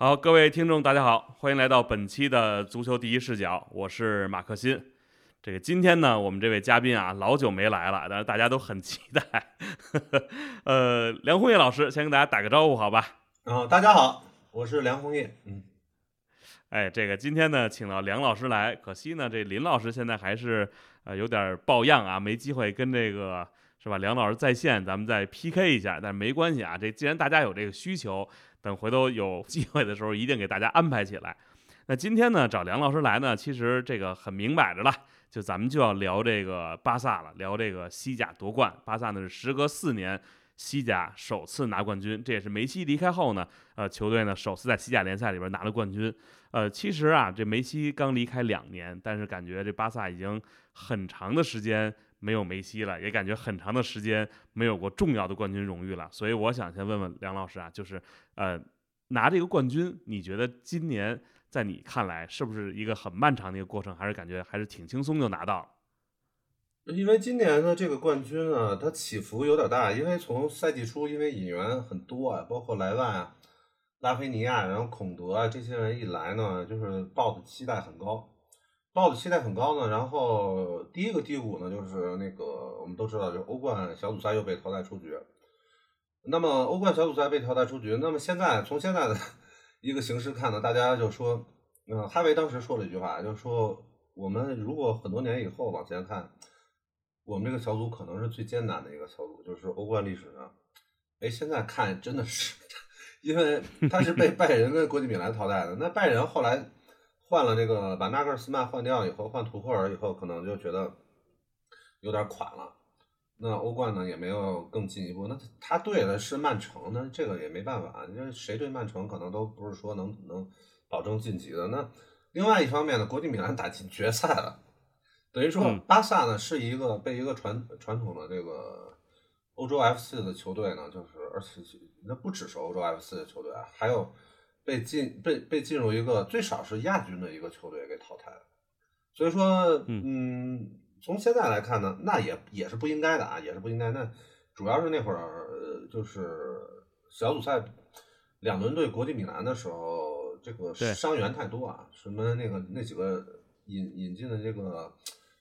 好，各位听众，大家好，欢迎来到本期的足球第一视角，我是马克新。这个今天呢，我们这位嘉宾啊，老久没来了，但是大家都很期待。呵 呵呃，梁红叶老师先跟大家打个招呼，好吧？啊，大家好，我是梁红叶。嗯，哎，这个今天呢，请到梁老师来，可惜呢，这林老师现在还是呃有点抱恙啊，没机会跟这个是吧？梁老师在线，咱们再 PK 一下，但是没关系啊，这既然大家有这个需求。等回头有机会的时候，一定给大家安排起来。那今天呢，找梁老师来呢，其实这个很明摆着了，就咱们就要聊这个巴萨了，聊这个西甲夺冠。巴萨呢是时隔四年西甲首次拿冠军，这也是梅西离开后呢，呃，球队呢首次在西甲联赛里边拿了冠军。呃，其实啊，这梅西刚离开两年，但是感觉这巴萨已经很长的时间。没有梅西了，也感觉很长的时间没有过重要的冠军荣誉了，所以我想先问问梁老师啊，就是呃拿这个冠军，你觉得今年在你看来是不是一个很漫长的一个过程，还是感觉还是挺轻松就拿到了？因为今年的这个冠军呢，它起伏有点大，因为从赛季初，因为引援很多啊，包括莱万啊、拉菲尼亚，然后孔德啊这些人一来呢，就是抱的期待很高。抱的期待很高呢，然后第一个低谷呢，就是那个我们都知道，就欧冠小组赛又被淘汰出局。那么欧冠小组赛被淘汰出局，那么现在从现在的 一个形势看呢，大家就说，嗯，哈维当时说了一句话，就是说我们如果很多年以后往前看，我们这个小组可能是最艰难的一个小组，就是欧冠历史上。哎，现在看真的是，因为他是被 拜仁跟国际米兰淘汰的，那拜仁后来。换了这个，把纳格尔斯曼换掉以后，换图赫尔以后，可能就觉得有点垮了。那欧冠呢，也没有更进一步。那他对的是曼城，那这个也没办法，因为谁对曼城可能都不是说能能保证晋级的。那另外一方面呢，国际米兰打进决赛了，等于说巴萨呢是一个被一个传传统的这个欧洲 F 四的球队呢，就是而且那不只是欧洲 F 四的球队啊，还有。被进被被进入一个最少是亚军的一个球队给淘汰了，所以说，嗯，从现在来看呢，那也也是不应该的啊，也是不应该。那主要是那会儿就是小组赛两轮对国际米兰的时候，这个伤员太多啊，什么那个那几个引引进的这个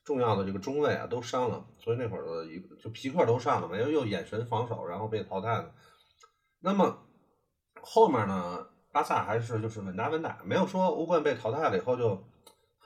重要的这个中卫啊都伤了，所以那会儿的一就皮克都上了嘛，又又眼神防守，然后被淘汰了。那么后面呢？巴萨还是就是稳打稳打，没有说欧冠被淘汰了以后就